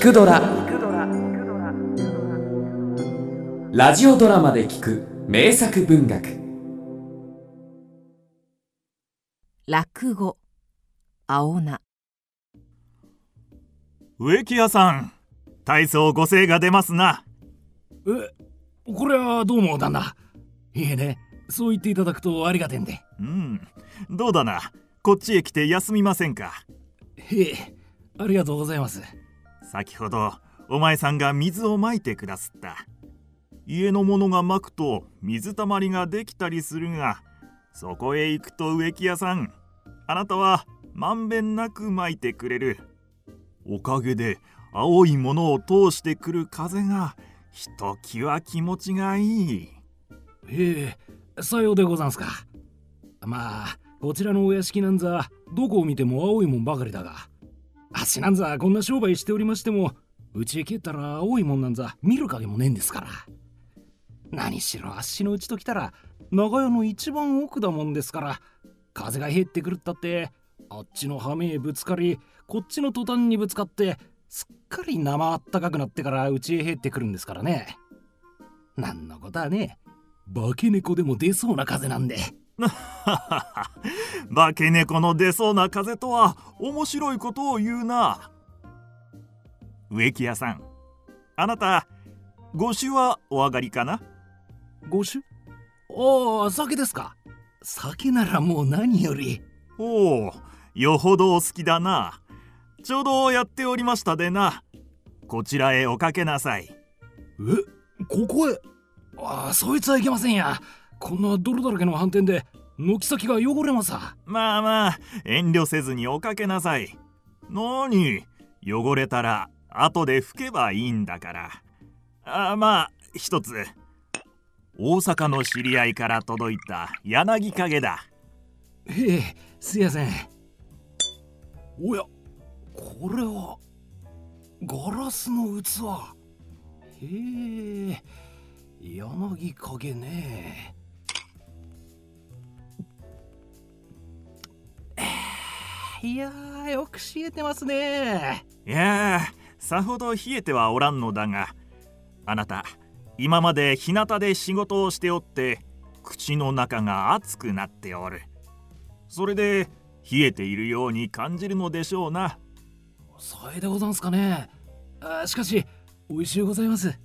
聞くドラ」ラジオドラマで聞く名作文学。落語。青菜。植木屋さん体操ご精が出ますな。えこれはどうも旦那いえねそう言っていただくとありがてんで。うんどうだな。こっちへ来て休みませんか？へえありがとうございます先ほどお前さんが水をまいてくだすった。家の者がまくと水たまりができたりするがそこへ行くと植木屋さんあなたはまんべんなくまいてくれる。おかげで青いものを通してくる風がひときわ気持ちがいい。へえさようでござんすか。まあこちらのお屋敷なんざどこを見ても青いもんばかりだが。あしなんざこんな商売しておりましてもうちへ帰ったら青いもんなんざ見る影もねえんですから。何しろあっしのうちと来たら長屋の一番奥だもんですから風が入ってくるったってあっちの羽目へぶつかりこっちの途端にぶつかってすっかり生あったかくなってからうちへ入ってくるんですからね。なんのことはね化け猫でも出そうな風なんで。化け猫の出そうな風とは面白いことを言うな。植木屋さんあなたご酒はお上がりかな？ご酒ああ酒ですか。酒ならもう何より。おおよほどお好きだな。ちょうどやっておりましたでな。こちらへおかけなさい。えここへ。ああそいつはいけませんやこんな泥だらけの斑点で軒先が汚れます。わまあまあ遠慮せずにおかけなさい。何？汚れたら後で拭けばいいんだから。あまあ一つ。大阪の知り合いから届いた柳影だ。へえすいやせん。おやこれはガラスの器。へえ柳影ねいやーよく冷えてますね。いやさほど冷えてはおらんのだがあなた今まで日向で仕事をしておって口の中が熱くなっておる。それで冷えているように感じるのでしょうな。それでござんすかね。あしかし美味しゅうございます。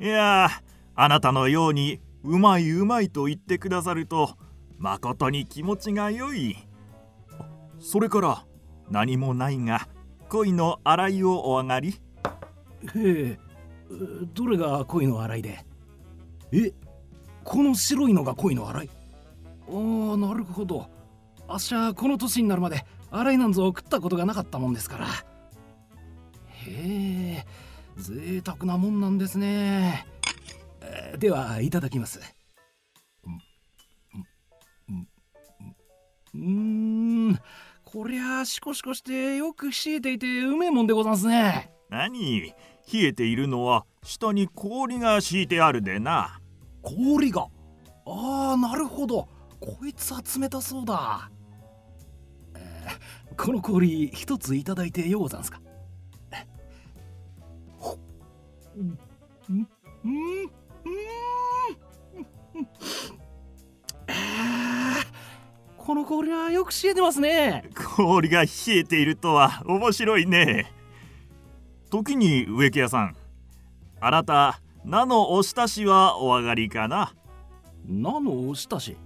いやあなたのようにうまいうまいと言ってくださるとまことに気持ちが良いそれから何もないが恋の洗いをお上がり。へえどれが恋の洗いで？えこの白いのが恋の洗いああなるほど。あっしゃこの年になるまで洗いなんぞ食ったことがなかったもんですから。へえ贅沢なもんなんですね。ではいただきます。うんこりゃシコシコしてよく冷えていてうめえもんでござんすね。何？冷えているのは下に氷が敷いてあるでな。氷が？ああなるほど。こいつは冷たそうだ、えー、この氷一ついただいてようござんすか？この氷はよく冷えてますね氷が冷えているとは面白いね。時に植木屋さんあなた名のおしたしはお上がりかな？名のおしたし？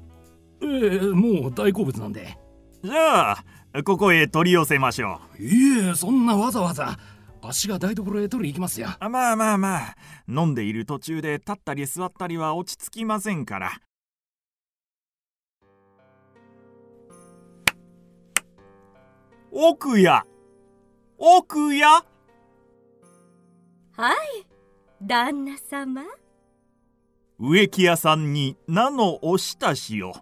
ええー、もう大好物なんで。じゃあここへ取り寄せましょう。いえそんなわざわざ。足が台所へ取り行きますよ。まあまあまあ。飲んでいる途中で立ったり座ったりは落ち着きませんから奥や奥やはい旦那様。植木屋さんに名のおひたしを。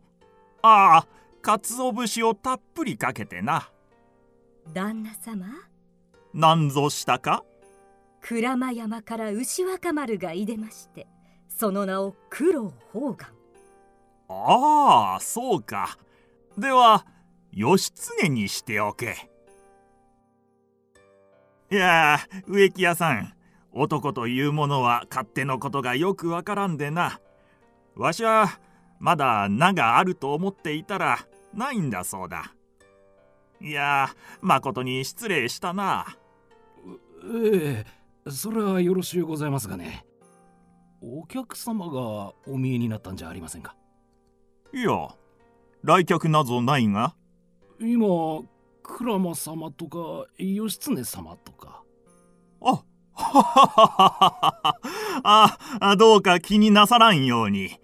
ああ鰹節をたっぷりかけてな。旦那様？何ぞしたか？鞍馬山から牛若丸がいでましてその名を九郎宝願ああそうか。では義経にしておけ。いや植木屋さん男というものは勝手のことがよくわからんでな。わしはまだ名があると思っていたらないんだそうだ。いやまことに失礼したな。ええそれはよろしゅうございますがね。お客様がお見えになったんじゃありませんか？いや来客なぞないが今鞍馬様とか義経様とか。あ あどうか気になさらんように。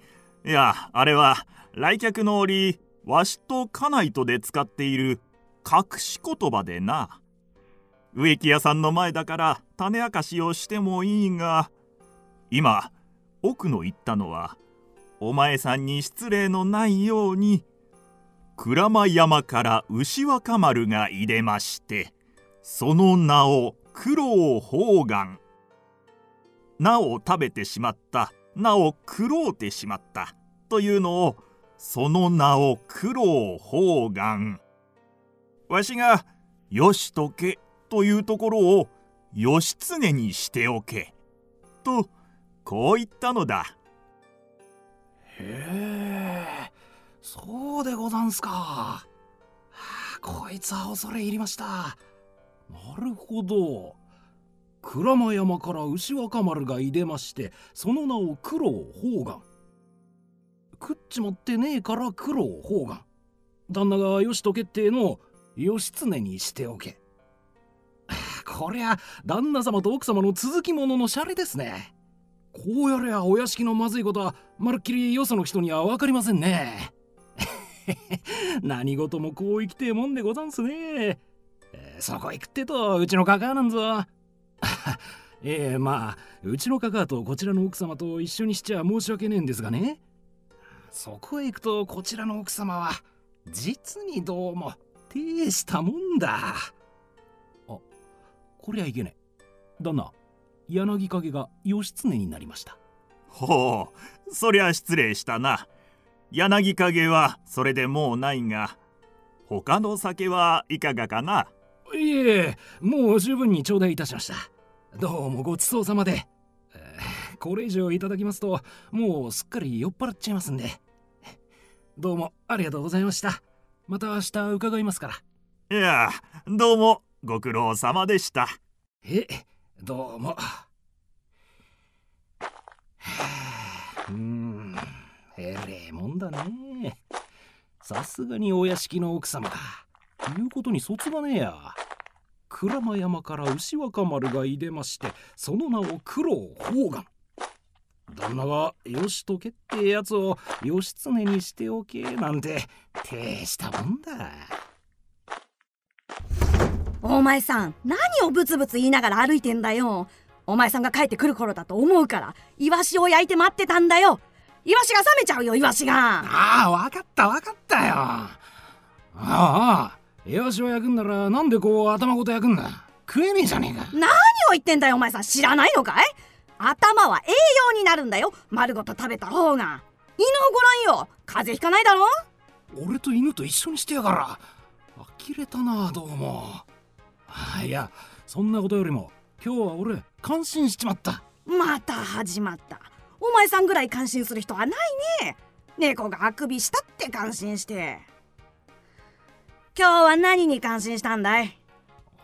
いやあれは来客の折わしと家内とで使っている隠し言葉でな。植木屋さんの前だから種明かしをしてもいいが今奥の言ったのはお前さんに失礼のないように。鞍馬山から牛若丸が入れましてその名を九郎宝願名を食べてしまった。名を食ろうてしまった。というのをその名を九郎宝願わしが「よしとけ」というところを「義経にしておけ」とこう言ったのだ。へえ。そうでござんすか、はあ、こいつは恐れ入りました。なるほど。鞍馬山から牛若丸がいでましてその名を九郎宝願食っちまってねえから九郎宝願旦那がよしとけっての義経にしておけ。こりゃ旦那様と奥様の続きもののシャレですね。こうやれゃお屋敷のまずいことはまるっきりよその人には分かりませんね。何事もこう生きてえもんでござんすね、えー、そこ行くってとうちのカカなんぞ。ええまあうちのカカとこちらの奥様と一緒にしちゃ申し訳ねえんですがね。そこへ行くとこちらの奥様は実にどうも大したもんだ。あこりゃいけねえ。旦那柳影が義経になりました。ほうそりゃ失礼したな。柳影はそれでもうないが他の酒はいかがかな？いえもう十分に頂戴いたしました。どうもごちそうさまで、えー、これ以上いただきますともうすっかり酔っ払っちゃいますんで。どうもありがとうございました。また明日伺いますから。いやどうもご苦労様でした。えどうも。うんえれえもんだね。さすがにお屋敷の奥様だ。言うことにそつがねえや。鞍馬山から牛若丸がいでましてその名を九郎宝願旦那が義時ってやつを義経にしておけなんててしたもんだ。お前さん何をブツブツ言いながら歩いてんだよ。お前さんが帰ってくる頃だと思うからイワシを焼いて待ってたんだよ。イワシが冷めちゃうよイワシが。ああわかったわかったよ。ああイワシを焼くんならなんでこう頭ごと焼くんだ？食えねえじゃねえか。何を言ってんだよお前さん。知らないのかい？頭は栄養になるんだよ丸ごと食べた方が。犬をごらんよ。風邪ひかないだろ？俺と犬と一緒にしてやから。呆れたなどうも。いやそんなことよりも今日は俺感心しちまった。また始まったお前さんぐらい感心する人はないね。猫があくびしたって感心して。今日は何に感心したんだい？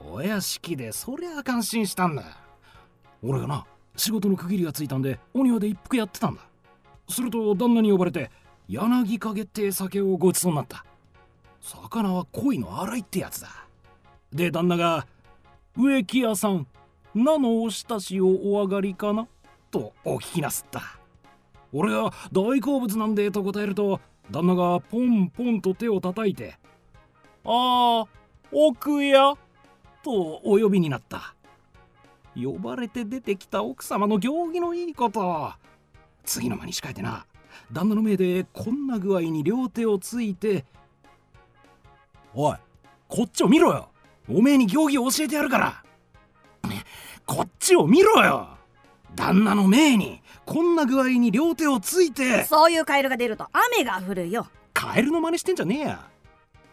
お屋敷でそりゃ感心したんだ。俺がな仕事の区切りがついたんでお庭で一服やってたんだ。すると旦那に呼ばれて柳陰って酒をごちそうになった。魚は恋の洗いってやつだ。で旦那が「植木屋さん名のお親しをお上がりかな?」とお聞きなすった。俺が大好物なんでと答えると旦那がポンポンと手を叩いて「ああ奥や」とお呼びになった。呼ばれて出てきた奥様の行儀のいいこと。次の間に控えてな旦那の命でこんな具合に両手をついて「おいこっちを見ろよ。おめえに行儀を教えてやるから。こっちを見ろよ。旦那の命にこんな具合に両手をついてそういうカエルが出ると雨が降るよ。カエルの真似してんじゃねえや。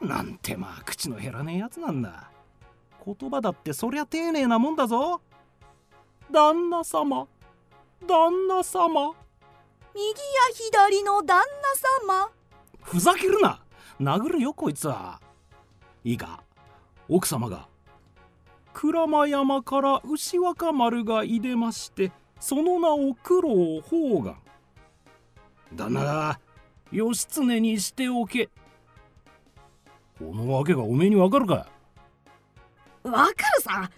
なんてまあ口の減らねえやつなんだ。言葉だってそりゃ丁寧なもんだぞ。旦那様。旦那様。右や左の旦那様。ふざけるな。殴るよこいつは。いいか。奥様が鞍馬山から牛若丸がいでましてその名を九郎宝願旦那が義経にしておけ。このわけがおめえにわかるか。わかるさ。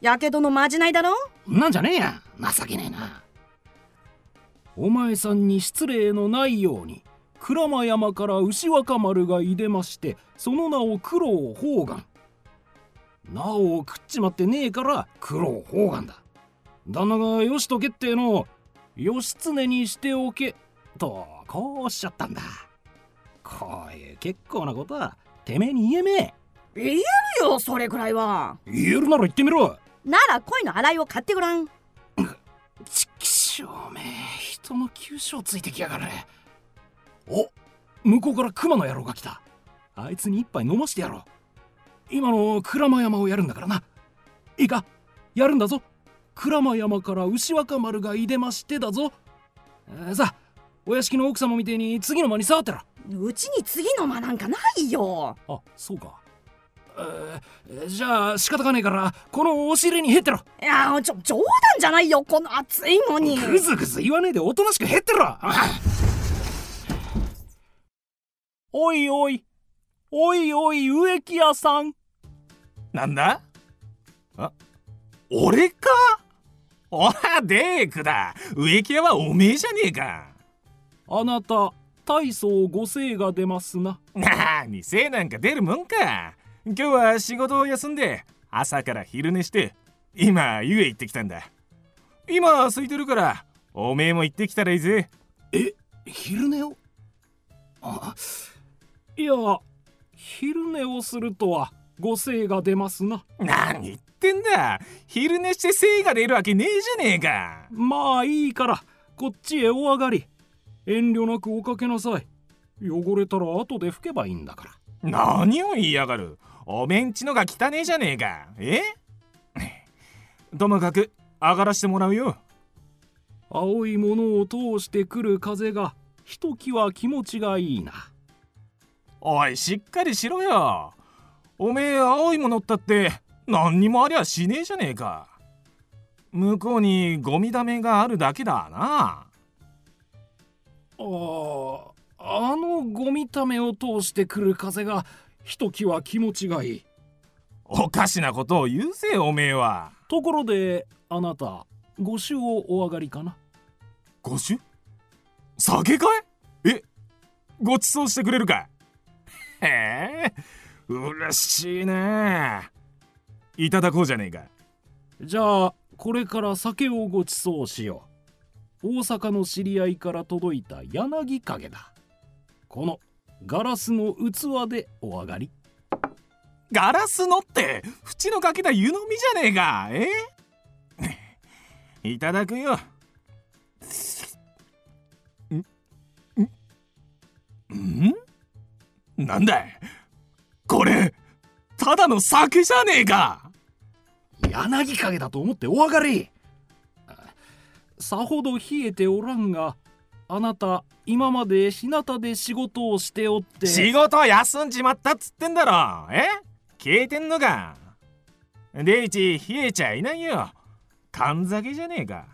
やけどのまじないだろ？なんじゃねえや。情けねえな。お前さんに失礼のないように鞍馬山から牛若丸がいでましてその名を九郎宝願名を食っちまってねえから九郎宝願だ旦那がよしとけってえの義経にしておけとこうおっしゃったんだ。こういう結構なことはてめえに言えめえ。言えるよそれくらいは。言えるなら言ってみろ。なら恋の洗いを買ってごらん。ちきしょうめ人の急所ついてきやがれ。お向こうから熊の野郎が来た。あいつに一杯飲ましてやろう。今の鞍馬山をやるんだからな。いいかやるんだぞ鞍馬山から牛若丸がいでましてだぞ、えーさあお屋敷の奥様みてえに次の間に触ってろうちに次の間なんかないよ。あそうか。えーじゃあ仕方がねえからこのお尻に減ってろ。いやちょ冗談じゃないよこの暑いのに。ぐずぐず言わねえでおとなしく減ってろ。おいおいおいおい植木屋さん。なんだ？あ俺か？おらデークだ。植木屋はおめえじゃねえか。あなた大層ご精が出ますな。なに精なんか出るもんか。今日は仕事を休んで朝から昼寝して今湯へ行ってきたんだ。今空いてるからおめえも行ってきたらいいぜ。え昼寝を？あいや昼寝をするとはご精が出ますな。何言ってんだ。昼寝して精が出るわけねえじゃねえか。まあいいからこっちへお上がり。遠慮なくおかけなさい。汚れたら後で拭けばいいんだから。何を言いやがる。おめんちのが汚ねえじゃねえか。え？ともかく上がらしてもらうよ。青いものを通してくる風がひときわ気持ちがいいな。おいしっかりしろよおめえ青いものったって何にもありゃしねえじゃねえか。向こうにゴミだめがあるだけだな。あーあのゴミためを通してくる風がひときわ気持ちがいい。おかしなことを言うぜおめえは。ところであなたご酒をお上がりかな？ご酒？酒かい？えごちそうしてくれるかへえ嬉しいね。いただこうじゃねえか。じゃあこれから酒をごちそうしよう。大阪の知り合いから届いた柳影だ。このガラスの器でお上がり。ガラスのって縁のかけた湯飲みじゃねえか。え？いただくよ。ん？ん？なんだい？これ。ただの酒じゃねえか。柳影だと思ってお上がり。さほど冷えておらんがあなた今まで日向で仕事をしておって。仕事休んじまったっつってんだろ。え？消えてんのか。デイチ冷えちゃいないよ。缶酒じゃねえか。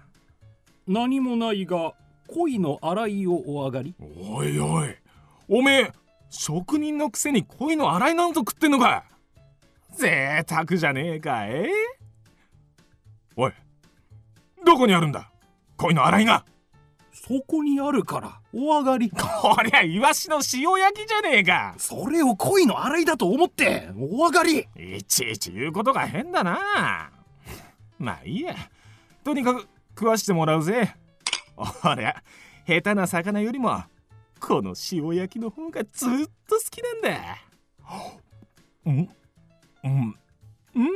何もないが恋の洗いをお上がり。おいおい。おめえ職人のくせに恋の洗いなんぞ食ってんのか贅沢じゃねえかえおいどこにあるんだ？恋の洗いが。そこにあるからお上がり。こりゃイワシの塩焼きじゃねえか。それを恋の洗いだと思ってお上がり。いちいち言うことが変だな。まあいいや。とにかく食わしてもらうぜ。おりゃ下手な魚よりもこの塩焼きの方がずっと好きなんだ。うん？うん？うん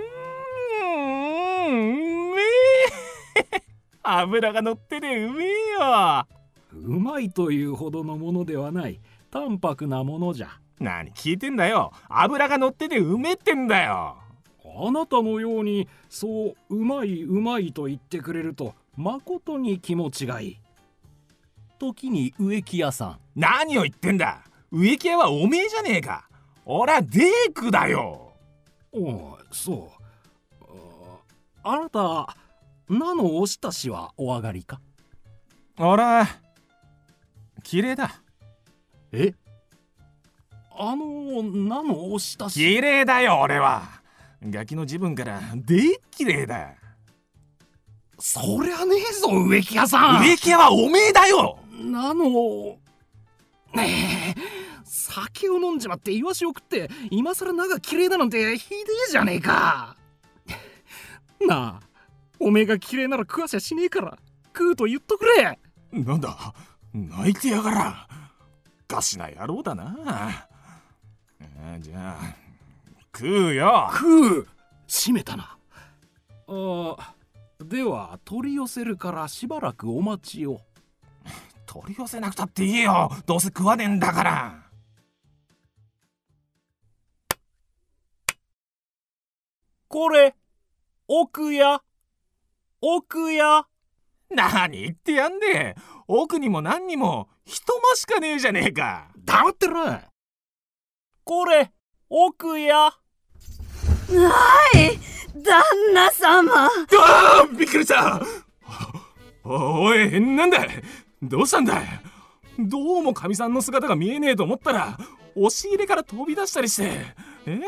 うめえ。油が乗っててうめえよ。うまいというほどのものではない。淡白なものじゃ。何聞いてんだよ。油が乗っててうめえってんだよ。あなたのようにそううまいうまいと言ってくれるとまことに気持ちがいい時に植木屋さん。何を言ってんだ。植木屋はおめえじゃねえか。俺はデークだよ。おそう。あなた名のおしたしはお上がりか？俺は綺麗だ。え？あの名のおしたし。綺麗だよ俺は。ガキの自分からでっ綺麗だ。そりゃねえぞ植木屋さん。植木屋はおめえだよなの。ねえ酒を飲んじまってイワシを食って今更名が綺麗だなんてひでえじゃねえか。なあおめえが綺麗なら食わしゃしねえから食うと言っとくれ。なんだ泣いてやがら。ガシな野郎だな。じゃあ食うよ。食う。閉めたな。あでは取り寄せるからしばらくお待ちを取り寄せなくたっていいよ。どうせ食わねえんだから。これ奥や奥や何言ってやんで奥にも何にも。一間しかねえじゃねえか。黙ってろ。これ奥やはい。旦那様。ああびっくりした。おおいなんだどうしたんだどうもかみさんの姿が見えねえと思ったら押し入れから飛び出したりして。え？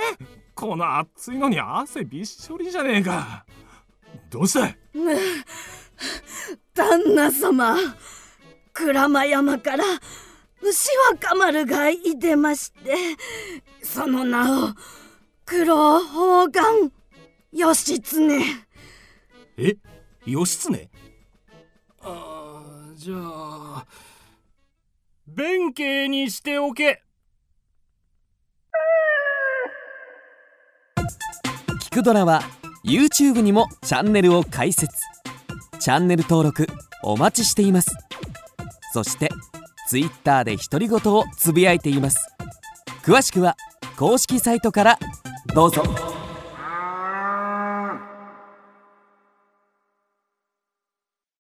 この暑いのに汗びっしょりじゃねえか。どうした旦那様鞍馬山から牛若丸がいでましてその名を黒宝願義経。え？義経？あーじゃあ弁慶にしておけ。聞くドラは YouTube にもチャンネルを開設。チャンネル登録お待ちしています。そして Twitter で独り言をつぶやいています。詳しくは公式サイトからどうぞ。